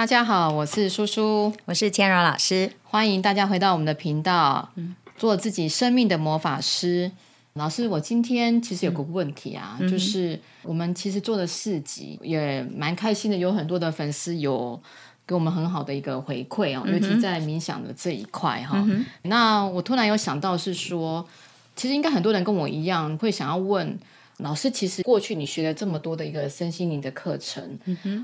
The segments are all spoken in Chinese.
大家好，我是叔叔，我是千柔老师，欢迎大家回到我们的频道，做自己生命的魔法师。老师，我今天其实有个问题啊，就是我们其实做的四集也蛮开心的，有很多的粉丝有给我们很好的一个回馈哦，尤其在冥想的这一块哈。那我突然有想到是说，其实应该很多人跟我一样会想要问。老师，其实过去你学了这么多的一个身心灵的课程，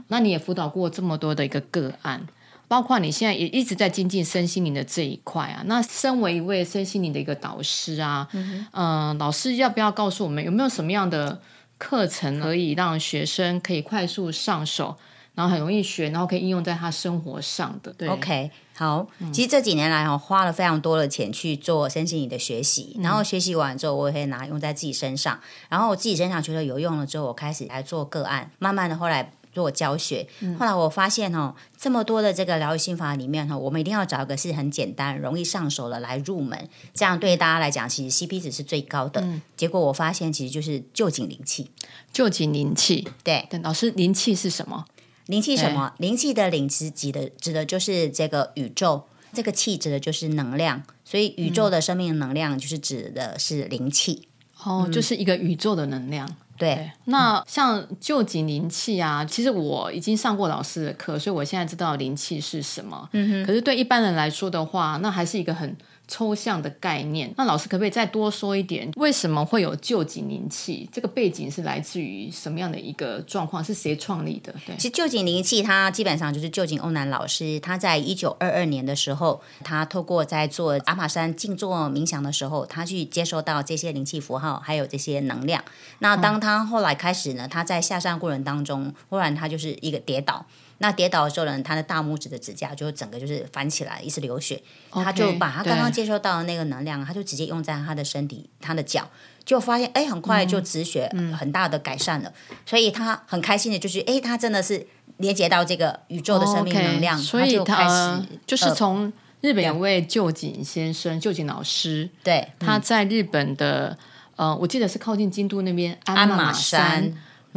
那你也辅导过这么多的一个个案，包括你现在也一直在精进身心灵的这一块啊。那身为一位身心灵的一个导师啊，嗯，老师要不要告诉我们有没有什么样的课程可以让学生可以快速上手？然后很容易学，然后可以应用在他生活上的。对，OK，好。其实这几年来哦，花了非常多的钱去做身心灵的学习，然后学习完之后，我也可以拿用在自己身上。然后我自己身上觉得有用了之后，我开始来做个案，慢慢的后来做教学。后来我发现哦，这么多的这个疗愈心法里面哈，我们一定要找一个是很简单、容易上手的来入门，这样对大家来讲，其实 CP 值是最高的。结果我发现，其实就是旧景灵气，旧景灵气。对，老师，灵气是什么？灵气什么？灵气的灵指指的指的就是这个宇宙，这个气指的就是能量，所以宇宙的生命能量就是指的是灵气。哦，就是一个宇宙的能量。对。那像旧景灵气啊，其实我已经上过老师的课，所以我现在知道灵气是什么。嗯哼。可是对一般人来说的话，那还是一个很。抽象的概念，那老师可不可以再多说一点？为什么会有旧景灵气？这个背景是来自于什么样的一个状况？是谁创立的？对，其实旧景灵气它基本上就是旧景欧南老师，他在一九二二年的时候，他透过在做阿玛山静坐冥想的时候，他去接收到这些灵气符号，还有这些能量。那当他后来开始呢，他在下山过程当中，忽然他就是一个跌倒。那跌倒的时候呢，他的大拇指的指甲就整个就是翻起来，一直流血。他就把他刚刚接收到的那个能量，他就直接用在他的身体、他的脚，就发现哎，很快就止血，很大的改善了。所以他很开心的就是，哎，他真的是连接到这个宇宙的生命能量，所以就开始就是从日本有位旧井先生、旧井老师，对，他在日本的呃，我记得是靠近京都那边鞍马山。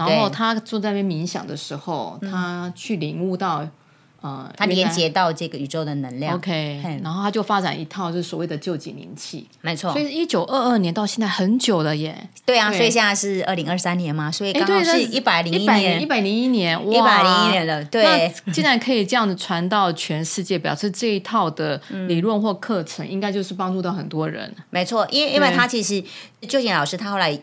然后他坐在那边冥想的时候，他去领悟到，呃，他连接到这个宇宙的能量。OK，然后他就发展一套就是所谓的旧景灵气，没错。所以一九二二年到现在很久了耶。对啊，所以现在是二零二三年嘛，所以刚好是一百零一年，一百零一年，一百零一年了。对，竟然可以这样子传到全世界，表示这一套的理论或课程应该就是帮助到很多人。没错，因为因为他其实旧景老师他后来。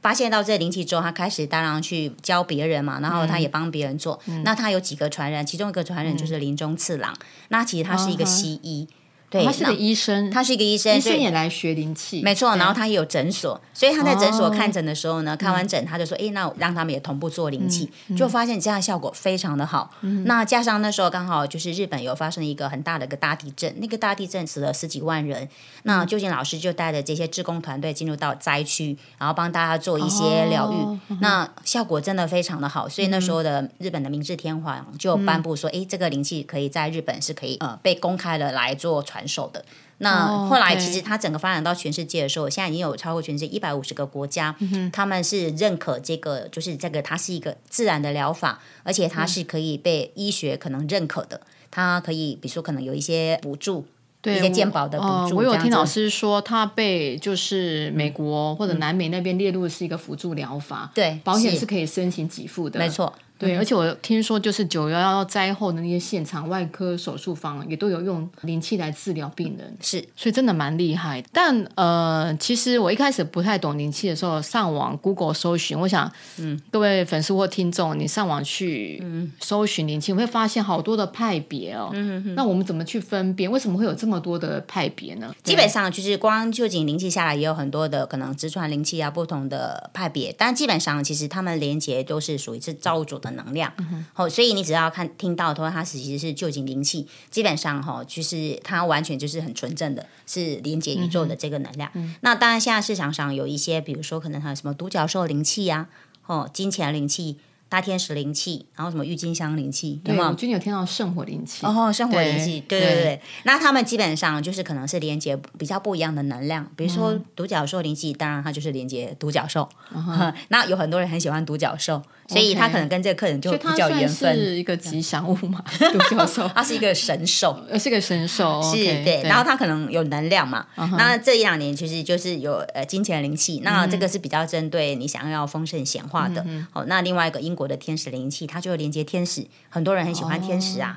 发现到这灵气之后，他开始当然去教别人嘛，然后他也帮别人做。那他有几个传人，其中一个传人就是林中次郎。那其实他是一个西医。对，他是个医生，他是一个医生，医生也来学灵气，没错。然后他也有诊所，所以他在诊所看诊的时候呢，看完诊他就说：“哎，那让他们也同步做灵气，就发现这样效果非常的好。那加上那时候刚好就是日本有发生一个很大的一个大地震，那个大地震死了十几万人。那究竟老师就带着这些志工团队进入到灾区，然后帮大家做一些疗愈，那效果真的非常的好。所以那时候的日本的明治天皇就颁布说：，哎，这个灵气可以在日本是可以呃被公开的来做传。传授的。那后来，其实它整个发展到全世界的时候，现在已经有超过全世界一百五十个国家，他们是认可这个，就是这个它是一个自然的疗法，而且它是可以被医学可能认可的，它可以比如说可能有一些补助，一些健保的补助。我有听老师说，它被就是美国或者南美那边列入是一个辅助疗法，对，保险是可以申请给付的，没错。对，而且我听说，就是九幺幺灾后的那些现场外科手术房也都有用灵气来治疗病人，是，所以真的蛮厉害。但呃，其实我一开始不太懂灵气的时候，上网 Google 搜寻，我想，嗯，各位粉丝或听众，你上网去搜寻灵气，会发现好多的派别哦。嗯哼那我们怎么去分辨？为什么会有这么多的派别呢？基本上就是光就仅灵气下来，也有很多的可能直传灵气啊，不同的派别。但基本上其实他们连接都是属于是造物主的。能量，哦，所以你只要看听到的话，它其实是就近灵气，基本上哈，就是它完全就是很纯正的，是连接宇宙的这个能量。那当然，现在市场上有一些，比如说可能还有什么独角兽灵气呀，哦，金钱灵气，大天使灵气，然后什么郁金香灵气，有对，没有？我最近有听到圣火灵气，哦，圣火灵气，对对对对。那他们基本上就是可能是连接比较不一样的能量，比如说独角兽灵气，当然它就是连接独角兽。那有很多人很喜欢独角兽，所以他可能跟这个客人就比较缘分。是一个吉祥物嘛，独角兽，它是一个神兽，呃，是个神兽，是对，然后它可能有能量嘛。嗯那这一两年其实就是有呃金钱灵气，那这个是比较针对你想要丰盛显化的。嗯好，那另外一个英国的天使灵气，它就连接天使，很多人很喜欢天使啊。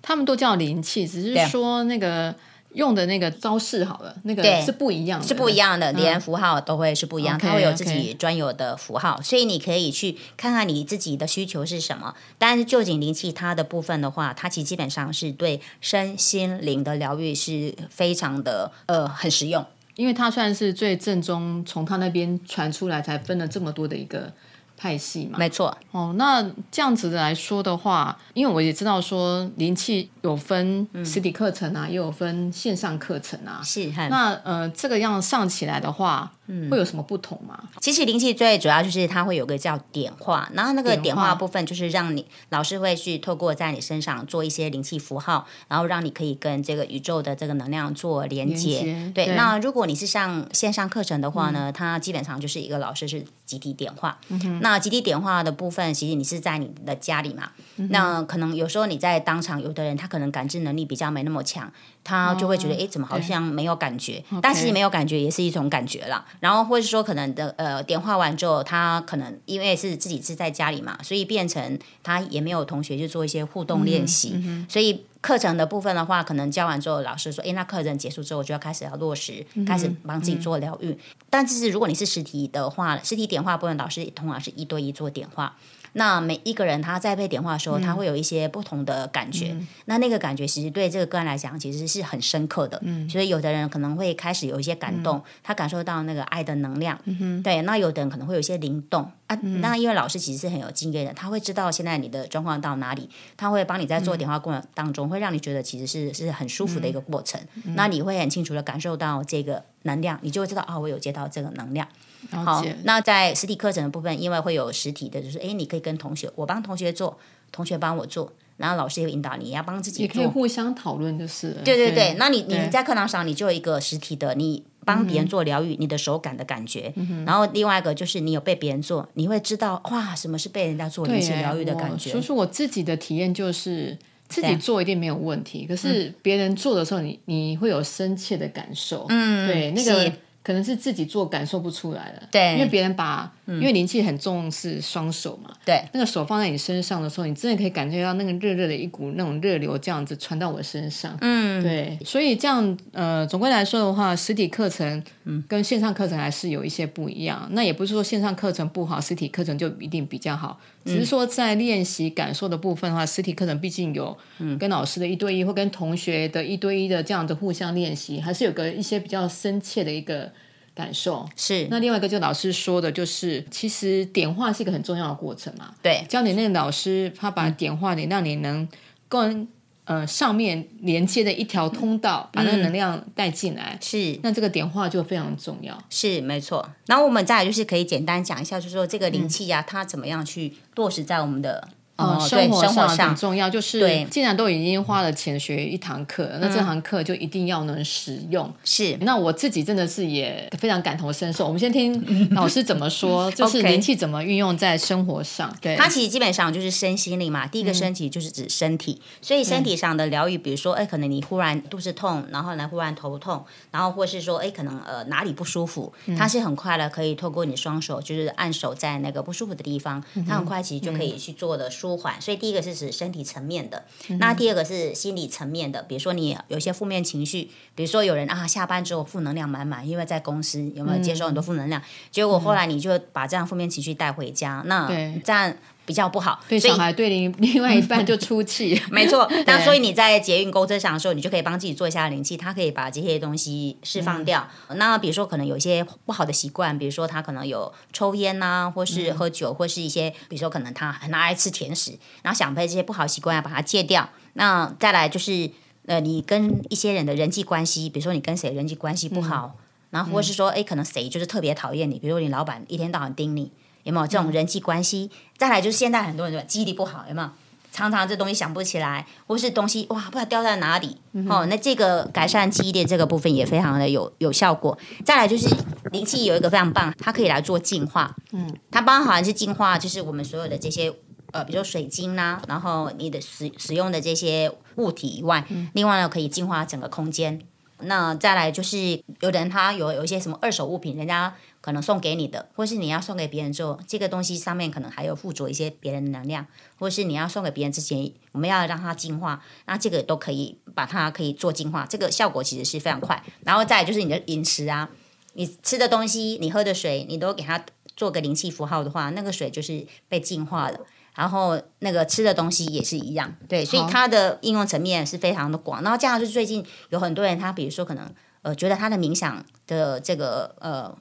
他们都叫灵气，只是说那个用的那个招式好了，那个对是不一样的，是不一样的，连符号都会是不一样它会有自己专有的符号，所以你可以去看看你自己的需求是什么。但是旧景灵气它的部分的话，它其实基本上是对身心灵的疗愈是非常的呃很实用。因为它算是最正宗，从他那边传出来，才分了这么多的一个派系嘛。没错，哦，那这样子的来说的话，因为我也知道说灵气有分实体课程啊，也有分线上课程啊。是那呃，这个样上起来的话，嗯会有什么不同吗？其实灵气最主要就是它会有个叫点化，然后那个点化部分就是让你老师会去透过在你身上做一些灵气符号，然后让你可以跟这个宇宙的这个能量做连接。对，连接对嗯那如果你是上线上课程的话呢，它基本上就是一个老师是集体点化。那集体点化的部分，其实你是在你的家里嘛，嗯那可能有时候你在当场，有的人他可能感知能力比较没那么强，他就会觉得哎、诶怎么好像没有感觉？但其实没有感觉也是一种感觉啦。然后或是说可能的呃点化完之后，他可能因为是自己是在家里嘛，所以变成他也没有同学去做一些互动练习，所以。课程的部分的话，可能教完之后，老师说：“哎，那课程结束之后，就要开始要落实，开始帮自己做疗愈。但是如果你是实体的话，实体点化部分，老师通常是一对一做点化。那每一个人他在被点化的时候，他会有一些不同的感觉。那那个感觉其实对这个个案来讲，其实是很深刻的。所以有的人可能会开始有一些感动，他感受到那个爱的能量。对，那有的人可能会有一些灵动啊。那因为老师其实是很有经验的，他会知道现在你的状况到哪里，他会帮你在做点化过程当中，会让你觉得其实是是很舒服的一个过程。那你会很清楚的感受到这个能量，你就会知道啊，我有接到这个能量。好，，那在实体课程的部分，因为会有实体的，就是哎，你可以跟同学，我帮同学做，同学帮我做，然后老师也会引导你，也要帮自己也可以做。互相讨论，就是了对对对，那你你在课堂上，你就有一个实体的，你帮别人做疗愈，你的手感的感觉。然后另外一个就是你有被别人做，你会知道哇，什么是被人家做灵气对疗愈的感觉所以。说我自己的体验就是。自己做一定没有问题，可是别人做的时候你，你会有深切的感受。嗯，对，那个可能是自己做感受不出来了。对因为别人把，因为灵气很重视双手嘛，对。那个手放在你身上的时候，你真的可以感觉到那个热热的一股那种热流这样子传到我身上。嗯，对，所以这样呃，总归来说的话，实体课程跟线上课程还是有一些不一样。那也不是说线上课程不好，实体课程就一定比较好，只是说在练习感受的部分的话，实体课程毕竟有跟老师的一对一或跟同学的一对一的这样的互相练习，还是有个一些比较深切的一个感受。是，那另外一个就老师说的，就是其实点化是一个很重要的过程嘛。对，教你那个老师，他把点化你，让你能跟呃上面连接的一条通道，把那个能量带进来。是那这个点化就非常重要。是没错。然后我们再来就是可以简单讲一下，就是说这个灵气呀、它怎么样去落实在我们的哦，对生活上很重要，就是对既然都已经花了钱学一堂课，那这堂课就一定要能使用。是那我自己真的是也非常感同身受。我们先听 老师怎么说，就是灵气怎么运用在生活上。对，它其实基本上就是身心灵嘛。第一个身体就是指身体，所以身体上的疗愈，比如说，哎，可能你忽然肚子痛，然后呢忽然头痛，然后或是说，哎，可能呃哪里不舒服，它是很快的可以透过你双手就是按手在那个不舒服的地方，它很快其实就可以去做的舒缓。所以第一个是指身体层面的，那第二个是心理层面的，比如说你有一些负面情绪，比如说有人啊下班之后负能量满满，因为在公司有没有接受很多负能量，结果后来你就把这样负面情绪带回家，那这样比较不好，对小孩对另 另外一半就出气。没错，那所以你在捷运公车上的时候，你就可以帮自己做一下灵气，它可以把这些东西释放掉。那比如说可能有一些不好的习惯，比如说他可能有抽烟呐、或是喝酒，或是一些比如说可能他很爱吃甜食，然后想被这些不好习惯要把它戒掉。那再来就是呃，你跟一些人的人际关系，比如说你跟谁人际关系不好，然后或是说哎，可能谁就是特别讨厌你，比如说你老板一天到晚盯你。有没有这种人际关系？再来就是现在很多人说记忆力不好，有没有？常常这东西想不起来，或是东西哇不知道掉在哪里哦。那这个改善记忆力这个部分也非常的有有效果。再来就是灵气有一个非常棒，它可以来做净化。嗯，它包含是净化，就是我们所有的这些呃，比如说水晶啦，然后你的使使用的这些物体以外，另外呢可以净化整个空间。那再来就是有人他有有一些什么二手物品，人家。可能送给你的，或是你要送给别人之后，这个东西上面可能还有附着一些别人的能量，或是你要送给别人之前，我们要让它净化，那这个都可以把它可以做净化，这个效果其实是非常快。然后再就是你的饮食啊，你吃的东西，你喝的水，你都给它做个灵气符号的话，那个水就是被净化了。然后那个吃的东西也是一样，对，所以它的应用层面是非常的广。然后这样是最近有很多人，他比如说可能呃觉得他的冥想的这个呃。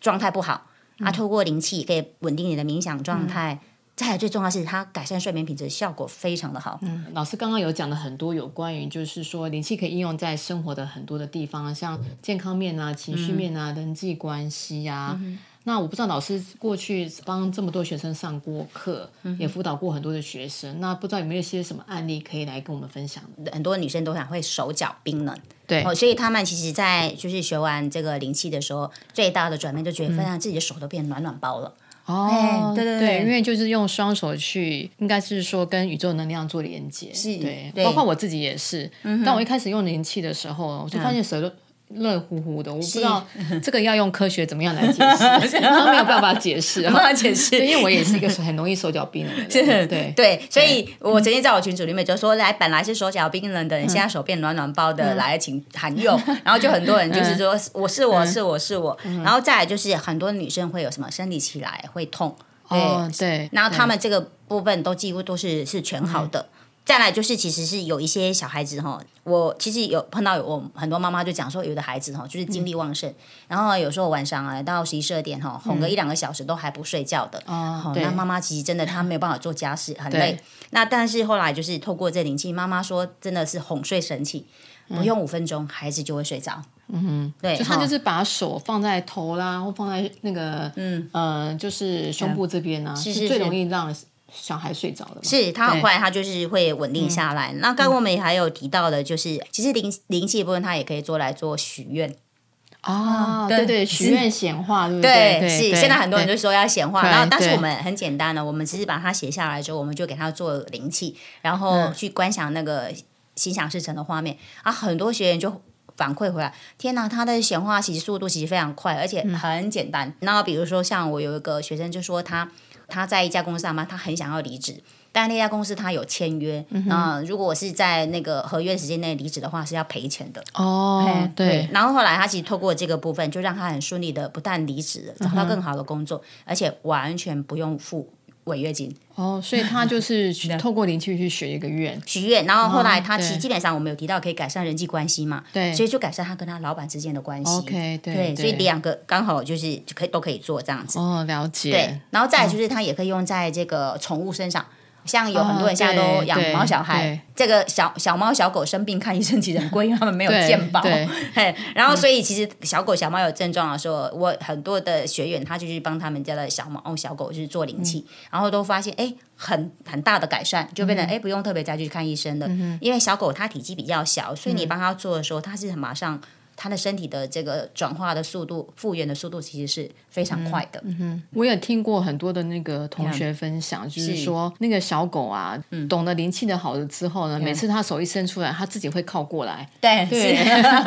状态不好，啊，透过灵气可以稳定你的冥想状态。再来最重要是它改善睡眠品质，效果非常的好。嗯，老师刚刚有讲了很多有关于，就是说灵气可以应用在生活的很多的地方，像健康面啊、情绪面啊、人际关系啊。那我不知道老师过去帮这么多学生上过课，也辅导过很多的学生，那不知道有没有一些什么案例可以来跟我们分享？很多女生都想会手脚冰冷，对，所以他们其实，在就是学完这个灵气的时候，最大的转变就觉得，发现自己的手都变暖暖包了。哦，对对对，因为就是用双手去，应该是说跟宇宙能量做连接，是，对，包括我自己也是。当我一开始用灵气的时候，我就发现手都。热乎乎的，我不知道 这个要用科学怎么样来解释，没有办法解释，没办法解释，因为我也是一个很容易手脚冰冷的人，对。对，所以我曾经在我群组里面就说，来本来是手脚冰冷的人，现在手变暖暖包的，来请喊用，然后就很多人就是说我是我是我是我，然后再来就是很多女生会有什么生理期来会痛，对。对，然后他们这个部分都几乎都是是全好的。再来就是，其实是有一些小孩子哈，我其实有碰到我很多妈妈就讲说，有的孩子哈就是精力旺盛，然后有时候晚上啊到十一十二点哈哄个一两个小时都还不睡觉的，哦，那妈妈其实真的她没有办法做家事，很累。那但是后来就是透过这灵气，妈妈说真的是哄睡神器，不用五分钟孩子就会睡着。嗯哼，对，就他就是把手放在头啦，或放在那个嗯。呃就是胸部这边呢，是。最容易让。小孩睡着了，是他很快，他就是会稳定下来。那刚刚我们还有提到的，就是其实灵灵气部分，它也可以做来做许愿啊，对对，许愿显化，对不对？是现在很多人就说要显化，然后但是我们很简单的，我们只是把它写下来之后，我们就给他做灵气，然后去观想那个心想事成的画面啊。很多学员就反馈回来，天哪，他的显化其实速度其实非常快，而且很简单。然后比如说像我有一个学生就说他。他在一家公司上班，他很想要离职，但那家公司他有签约，那如果我是在那个合约时间内离职的话，是要赔钱的。哦，对。然后后来他其实透过这个部分，就让他很顺利的不但离职，找到更好的工作，而且完全不用付。违约金哦，所以他就是 透过灵气去许一个愿，许愿，然后后来他其实基本上我们有提到可以改善人际关系嘛，对，所以就改善他跟他老板之间的关系。OK，对，所以两个刚好就是就可以都可以做这样子。哦，了解。对，然后再就是他也可以用在这个宠物身上。像有很多人现在都养猫小孩，这个小小猫小狗生病看医生其实很贵，因为他们没有健保。嘿，然后所以其实小狗小猫有症状的时候，我很多的学员他就去帮他们家的小猫小狗就是做灵气，然后都发现哎很很大的改善，就变成哎不用特别再去看医生了，因为小狗它体积比较小，所以你帮它做的时候，它是马上。他的身体的这个转化的速度、复原的速度其实是非常快的。嗯哼，我也听过很多的那个同学分享，就是说那个小狗啊，懂得灵气的好了之后呢，每次它手一伸出来，它自己会靠过来。对对，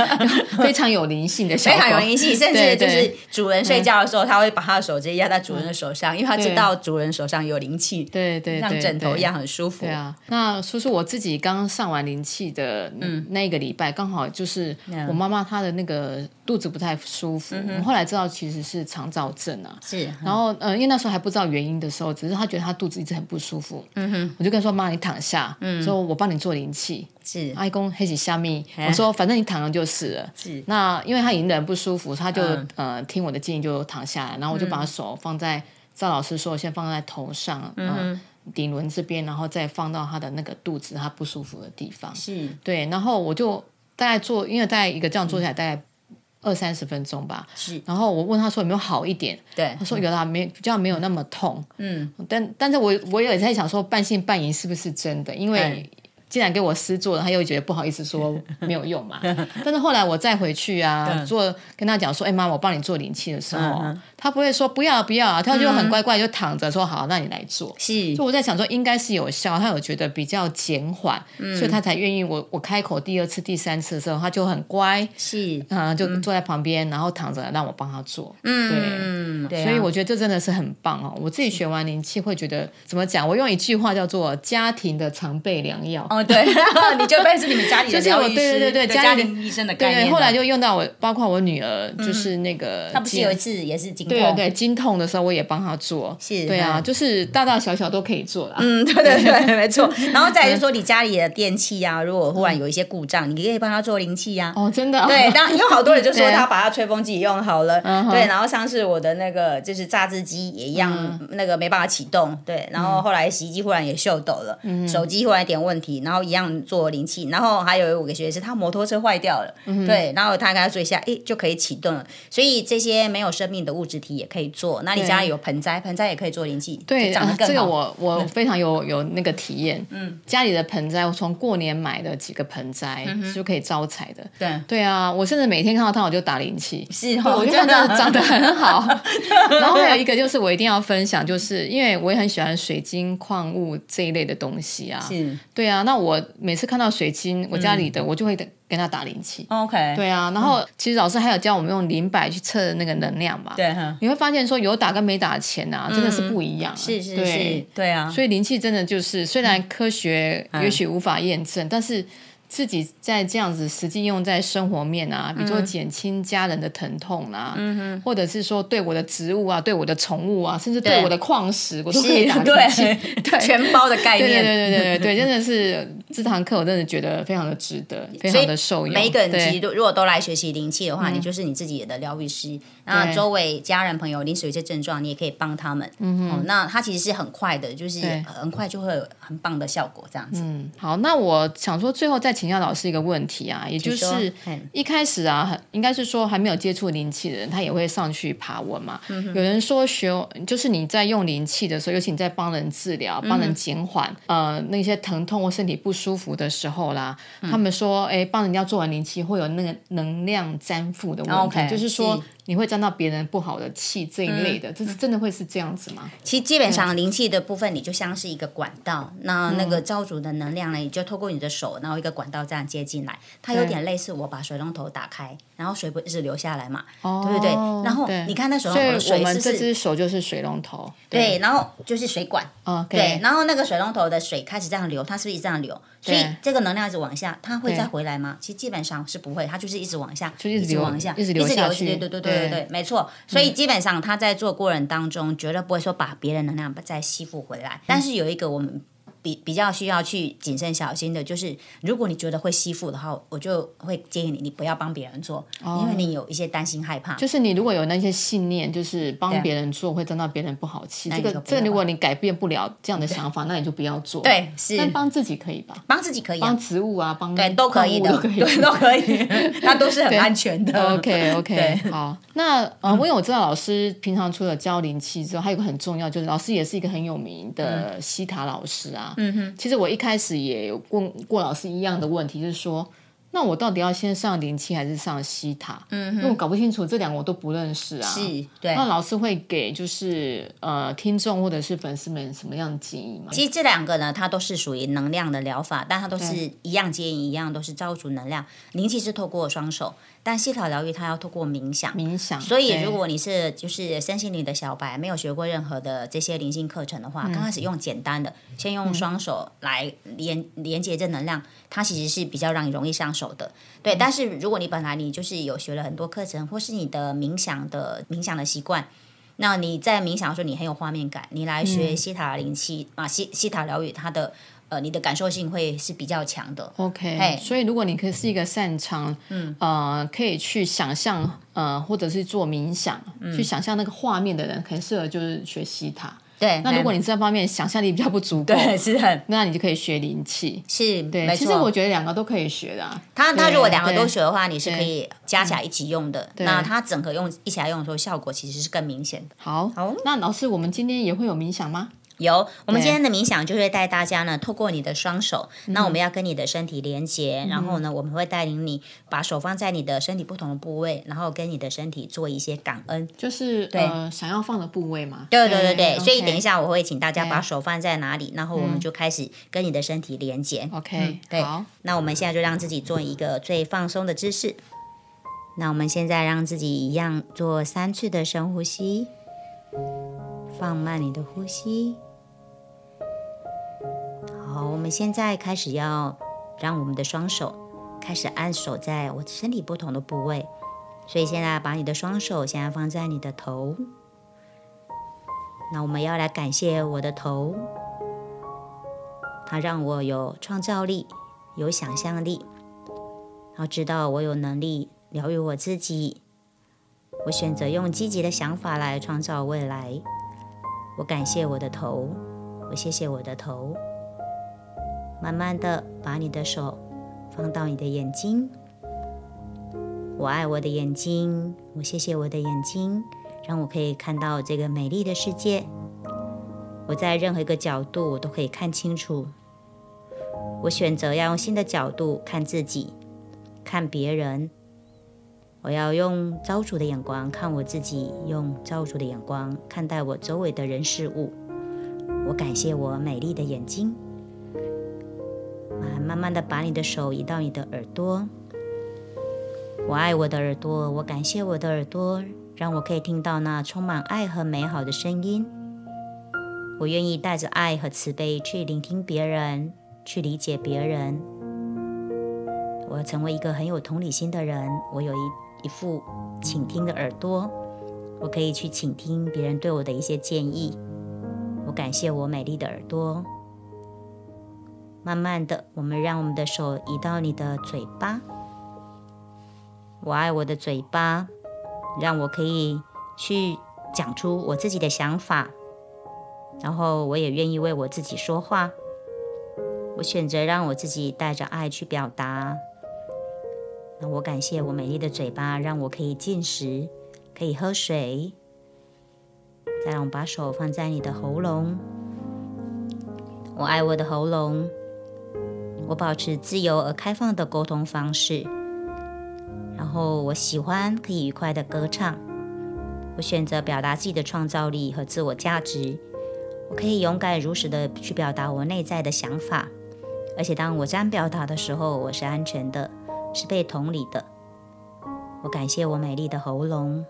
非常有灵性的小狗，非常有灵性，甚至就是主人睡觉的时候，他会把它的手直接压在主人的手上，因为它知道主人手上有灵气。对对，像枕头一样很舒服。对啊，那叔叔我自己刚上完灵气的那个礼拜，刚好就是我妈妈她。他的那个肚子不太舒服，我后来知道其实是肠燥症啊。是，然后呃，因为那时候还不知道原因的时候，只是他觉得他肚子一直很不舒服。嗯哼，我就跟他说：“妈，你躺下，说我帮你做灵气。”是，阿公黑起下面，我说反正你躺了就是了。是，那因为他已经人不舒服，他就呃听我的建议就躺下来，然后我就把手放在赵老师说先放在头上，嗯，顶轮这边，然后再放到他的那个肚子他不舒服的地方。是，对，然后我就。大概做，因为大概一个这样做下来，大概二三十分钟吧。是，然后我问他说有没有好一点，对。他，说有啦，没比较没有那么痛。嗯，但但是我我也在想说半信半疑是不是真的，因为对。既然给我师做了，他又觉得不好意思说 没有用嘛。但是后来我再回去啊，做跟他讲说，哎、妈，我帮你做灵气的时候，他不会说不要不要啊，他就很乖乖就躺着说好，那你来做。是就我在想说，应该是有效，他有觉得比较减缓，所以他才愿意我我开口第二次、第三次的时候，他就很乖，是，啊、就坐在旁边，然后躺着让我帮他做。嗯，对啊，所以我觉得这真的是很棒哦！我自己学完灵气会觉得怎么讲？我用一句话叫做“家庭的常备良药”。哦，对，你就变成是你们家里的就是我疗愈师对对对对家庭医生的概对，念了。后来就用到我，包括我女儿，就是那个她不是有一次也是经痛，对对对经痛的时候，我也帮她做。是对啊，嗯就是大大小小都可以做啦。嗯，对对对，没错。然后再就是说，你家里的电器啊，如果忽然有一些故障，你可以帮她做灵气呀、哦，真的、哦。对，当然因为好多人就说 他把他吹风机也用好了，嗯对，然后上次我的那个就是榨汁机也一样，那个没办法启动，对，然后后来洗衣机忽然也秀抖了，手机忽然有点问题，然后一样做灵气，然后还有五个学生他摩托车坏掉了，对，然后他跟他说一下，诶就可以启动了，所以这些没有生命的物质体也可以做，那你家里有盆栽，盆栽也可以做灵气，对，就长得啊这个。我我非常有有那个体验。嗯，家里的盆栽，我从过年买的几个盆栽就可以招财的。对，对啊，我甚至每天看到它我就打灵气。是哦，我觉得 长得很好。然后还有一个就是我一定要分享，就是因为我也很喜欢水晶矿物这一类的东西啊。是对啊，那我每次看到水晶，我家里的我就会跟他打灵气。OK，对啊，然后其实老师还有教我们用灵摆去测那个能量嘛。对哈，你会发现说有打跟没打钱啊，真的是不一样啊。是是对。是，对啊，所以灵气真的就是，虽然科学也许无法验证，但是自己在这样子实际用在生活面啊，比如说减轻家人的疼痛啊，或者是说对我的植物啊、对我的宠物啊，甚至对对我的矿石，我都可以打灵气。对对 全包的概对对。对对对对，真的是这堂课，我真的觉得非常的值得，非常的受用。每一个人其实都如果都来学习灵气的话，你就是你自己的疗愈师。那周围家人朋友临时有一些症状，你也可以帮他们。嗯哦，那它其实是很快的，就是很快就会有很棒的效果，这样子。嗯，好，那我想说，最后再请教老师一个问题啊，也就是嗯一开始啊，很应该是说还没有接触灵气的人，他也会上去爬文嘛。有人说学，就是你在用灵气的时候，尤其你在帮人治疗、帮人减缓、呃那些疼痛或身体不舒服的时候啦，他们说，哎，帮人家做完灵气会有那个能量粘附的问题就是说是你会沾到别人不好的气这一类的，这是真的会是这样子吗？其实基本上灵气的部分，你就像是一个管道，那那个造主的能量呢，你就透过你的手，然后一个管道这样接进来，它有点类似我把水龙头打开，然后水不一直流下来嘛，哦对不对？然后你看那水龙头的水们这是不是？只手就是水龙头，对，然后就是水管，哦，对，然后那个水龙头的水开始这样流，它是不是一直这样流？所以这个能量一直往下，它会再回来吗？其实基本上是不会，它就是一直往下，就一直流往下，一直流，下去对对对对对对，没错。所以基本上他在做过程当中，绝对不会说把别人能量再吸附回来。但是有一个我们。比比较需要去谨慎小心的，就是如果你觉得会吸附的话，我就会建议你，你不要帮别人做，因为你有一些担心害怕。哦就是你如果有那些信念，就是帮别人做会沾到别人不好气，这个这个如果你改变不了这样的想法，那你就不要做。，对，是但帮自己可以吧？帮自己可以啊帮，植物啊，帮对，都可以的，都可以。对，都可以，那都是很安全的。OK OK，好，那呃，因为我知道老师平常除了教灵气之后，还有一个很重要，就是老师也是一个很有名的西塔老师啊。嗯哼，其实我一开始也有问过老师一样的问题，就是说。那我到底要先上灵气还是上西塔？嗯哼，因为我搞不清楚这两个我都不认识啊。是，对。那老师会给就是呃听众或者是粉丝们什么样的建议吗？其实这两个呢，它都是属于能量的疗法，但它都是一样建议一样，都是造主能量。灵气是透过双手，但西塔疗愈它要透过冥想。冥想。所以，如果你是就是身心灵的小白，没有学过任何的这些灵性课程的话，刚开始用简单的，先用双手来连连接这能量，它其实是比较让你容易上手的。对，但是如果你本来你就是有学了很多课程，或是你的冥想的冥想的习惯。那你在冥想的时候，你很有画面感，你来学西塔灵气、啊，西西塔疗愈，它的呃，你的感受性会是比较强的。OK，嘿所以如果你可以是一个擅长，嗯，呃，可以去想象，呃，或者是做冥想，去想象那个画面的人，很适合就是学习它。对，那如果你这方面想象力比较不足够，对是很那你就可以学灵气。是对，其实我。觉得两个都可以学的啊。他他如果两个都学的话，你是可以加起来一起用的。那它整合用一起来用的时候，效果其实是更明显的。好，好那老师，我们今天也会有冥想吗？有，我们今天的冥想就是带大家呢，透过你的双手，那我们要跟你的身体连接，然后呢，我们会带领你把手放在你的身体不同的部位，然后跟你的身体做一些感恩。就是呃想要放的部位嘛。对对对对，所以等一下我会请大家把手放在哪里，然后我们就开始跟你的身体连接。OK，、嗯对好，那我们现在就让自己做一个最放松的姿势。那我们现在让自己一样做三次的深呼吸，放慢你的呼吸。现在开始要让我们的双手开始按手在我身体不同的部位，所以现在把你的双手现在放在你的头。那我们要来感谢我的头，它让我有创造力，有想象力，然后知道我有能力疗愈我自己。我选择用积极的想法来创造未来。我感谢我的头，我谢谢我的头。慢慢的把你的手放到你的眼睛。我爱我的眼睛，我谢谢我的眼睛，让我可以看到这个美丽的世界。我在任何一个角度我都可以看清楚。我选择要用新的角度看自己，看别人。我要用造主的眼光看我自己，用造主的眼光看待我周围的人事物。我感谢我美丽的眼睛。慢慢的把你的手移到你的耳朵。我爱我的耳朵，我感谢我的耳朵，让我可以听到那充满爱和美好的声音。我愿意带着爱和慈悲去聆听别人，去理解别人。我成为一个很有同理心的人。我有一一副倾听的耳朵，我可以去倾听别人对我的一些建议。我感谢我美丽的耳朵。慢慢的，我们让我们的手移到你的嘴巴。我爱我的嘴巴，让我可以去讲出我自己的想法，然后我也愿意为我自己说话。我选择让我自己带着爱去表达。那我感谢我美丽的嘴巴，让我可以进食，可以喝水。再让我把手放在你的喉咙。我爱我的喉咙。我保持自由而开放的沟通方式，然后我喜欢可以愉快的歌唱。我选择表达自己的创造力和自我价值。我可以勇敢如实的去表达我内在的想法，而且当我这样表达的时候，我是安全的，是被同理的。我感谢我美丽的喉咙。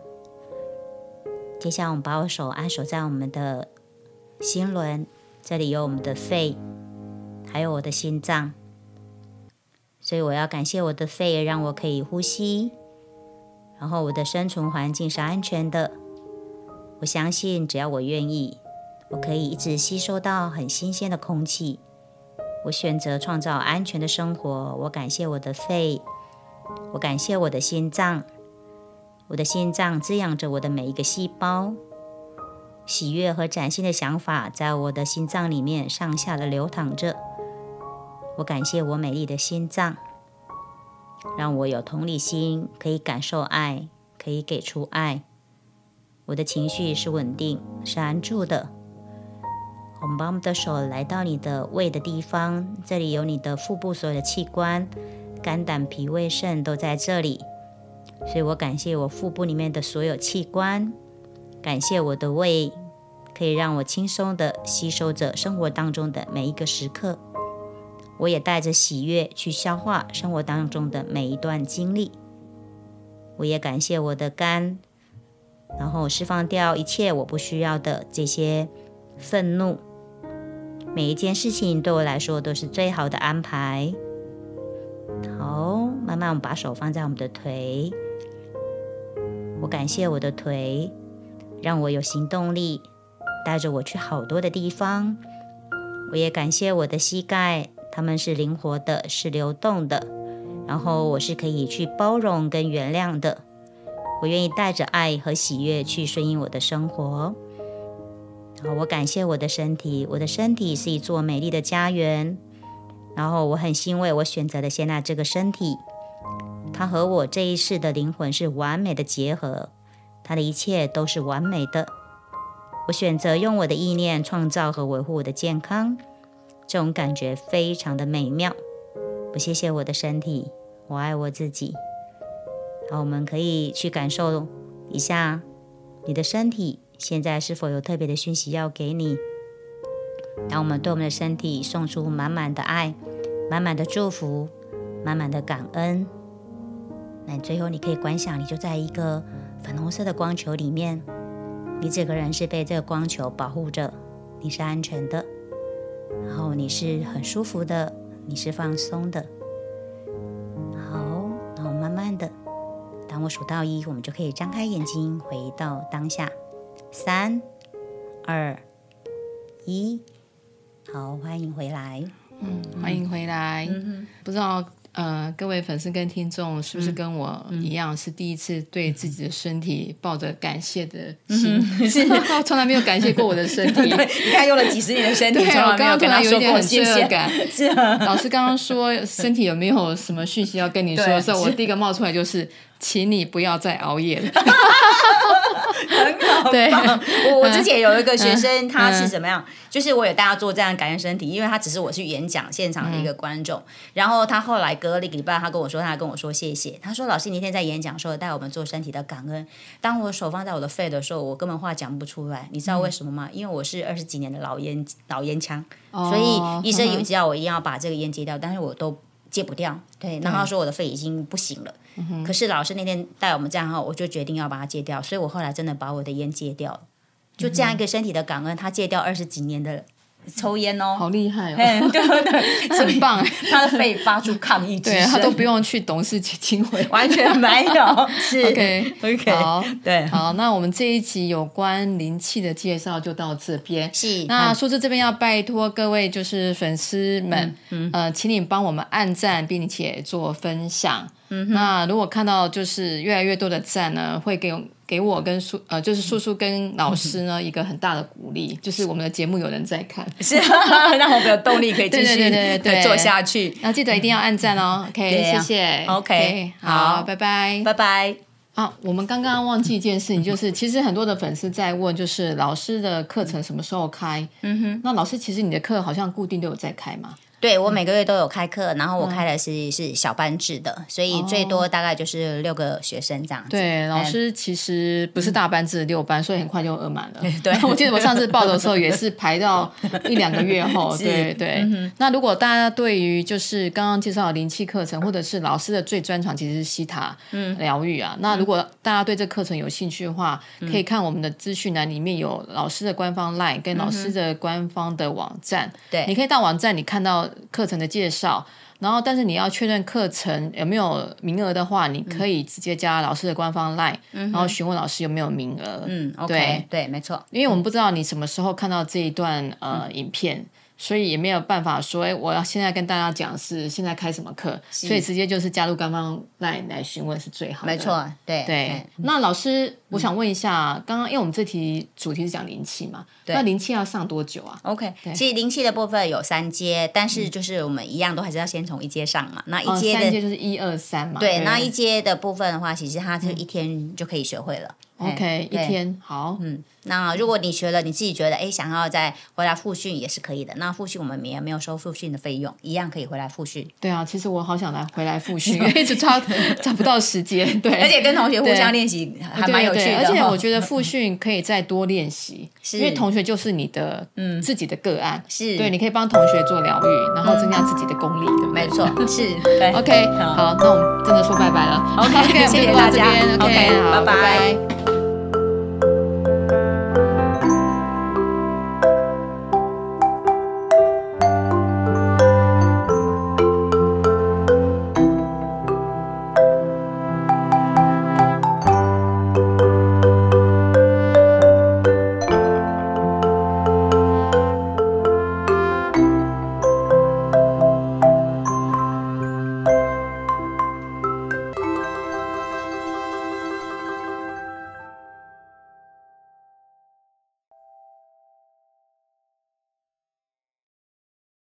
接下来，我们把我手按手在我们的心轮，这里有我们的肺，还有我的心脏。所以我要感谢我的肺，让我可以呼吸，然后我的生存环境是安全的。我相信，只要我愿意，我可以一直吸收到很新鲜的空气。我选择创造安全的生活。我感谢我的肺，我感谢我的心脏，我的心脏滋养着我的每一个细胞。喜悦和崭新的想法在我的心脏里面上下的流淌着。我感谢我美丽的心脏，让我有同理心，可以感受爱，可以给出爱。我的情绪是稳定，是安住的。我们把我们的手来到你的胃的地方，这里有你的腹部所有的器官，肝胆脾胃肾都在这里。所以我感谢我腹部里面的所有器官，感谢我的胃，可以让我轻松的吸收着生活当中的每一个时刻。我也带着喜悦去消化生活当中的每一段经历。我也感谢我的肝，然后释放掉一切我不需要的这些愤怒。每一件事情对我来说都是最好的安排。好，慢慢我们把手放在我们的腿。我感谢我的腿，让我有行动力，带着我去好多的地方。我也感谢我的膝盖。他们是灵活的，是流动的，然后我是可以去包容跟原谅的。我愿意带着爱和喜悦去顺应我的生活。好，我感谢我的身体，我的身体是一座美丽的家园。然后我很欣慰，我选择了现在这个身体，它和我这一世的灵魂是完美的结合，它的一切都是完美的。我选择用我的意念创造和维护我的健康，这种感觉非常的美妙。我谢谢我的身体，我爱我自己。好，我们可以去感受一下你的身体。现在是否有特别的讯息要给你？当我们对我们的身体送出满满的爱、满满的祝福、满满的感恩。那最后你可以观想，你就在一个粉红色的光球里面，你整个人是被这个光球保护着，你是安全的，然后你是很舒服的，你是放松的。好，然后慢慢的，当我数到一，我们就可以张开眼睛，回到当下。三、二、一，好，欢迎回来。嗯，欢迎回来。嗯不知道呃，各位粉丝跟听众是不是跟我一样，是第一次对自己的身体抱着感谢的心？是，从来没有感谢过我的身 体。你看，用了几十年的身体，从来没有跟他说过谢谢。是，老师刚刚说身体有没有什么讯息要跟你说的时候，我第一个冒出来就是，请你不要再熬夜了。很好，对，我我之前有一个学生，他是怎么样？就是我也带他做这样感恩身体，因为他只是我去演讲现场的一个观众。然后他后来隔了一个礼拜，他跟我说，他跟我说谢谢。他说：“老师，你那天在演讲时候带我们做身体的感恩。当我手放在我的肺的时候，我根本话讲不出来。你知道为什么吗？因为我是二十几年的老烟老烟枪，所以医生有叫我一定要把这个烟戒掉，但是我都戒不掉。对，然后说我的肺已经不行了。”可是老师那天带我们这样后，我就决定要把它戒掉，所以我后来真的把我的烟戒掉了。就这样一个身体的感恩，他戒掉二十几年的。抽烟哦，好厉害哦！对对，很 棒。他的肺发出抗议之声，他都不用去董事基金会，完全没有。是 OK OK，好，对，好。那我们这一集有关灵气的介绍就到这边。是，那数字这边要拜托各位就是粉丝们，呃，请你帮我们按赞，并且做分享。嗯，那如果看到就是越来越多的赞呢，会给。给我跟叔呃，就是叔叔跟老师呢一个很大的鼓励，就是我们的节目有人在看，是让我们有动力可以 继续对对对做下去。然后记得一定要按赞哦，OK，谢谢，OK，好，拜拜，拜拜。啊，我们刚刚忘记一件事情，就是其实很多的粉丝在问，就是老师的课程什么时候开？嗯哼，那老师其实你的课好像固定都有在开嘛？对，我每个月都有开课，然后我开的是是小班制的，所以最多大概就是六个学生这样子。对，老师其实不是大班制六班，所以很快就额满了。对，我记得我上次报的时候也是排到一两个月后。对对。那如果大家对于就是刚刚介绍的灵气课程，或者是老师的最专长其实是西塔疗愈啊，那如果大家对这课程有兴趣的话，可以看我们的资讯栏里面有老师的官方 LINE 跟老师的官方的网站。对，你可以到网站你看到。课程的介绍，然后但是你要确认课程有没有名额的话，你可以直接加老师的官方 line，然后询问老师有没有名额。嗯，对。对，没错，因为我们不知道你什么时候看到这一段呃影片。所以也没有办法说，哎，我要现在跟大家讲是现在开什么课，所以直接就是加入官方来来询问是最好的。没错，对对。那老师，我想问一下，刚刚因为我们这题主题是讲灵气嘛，那灵气要上多久啊？OK，其实灵气的部分有三阶，但是就是我们一样都还是要先从一阶上嘛。那一阶的就是一二三嘛。对，那一阶的部分的话，其实它就一天就可以学会了。OK，一天好。嗯，那如果你学了，你自己觉得哎，想要再回来复训也是可以的。那复训我们也没有收复训的费用，一样可以回来复训。对啊，其实我好想来回来复训，一直抓 找不到时间。对，而且跟同学互相练习还蛮有趣的。而且我觉得复训可以再多练习，因为同学就是你的嗯自己的个案，是对，你可以帮同学做疗愈，然后增加自己的功力，对没错，是。OK，好，那我们真的说拜拜了。OK，谢谢大家。OK，拜拜。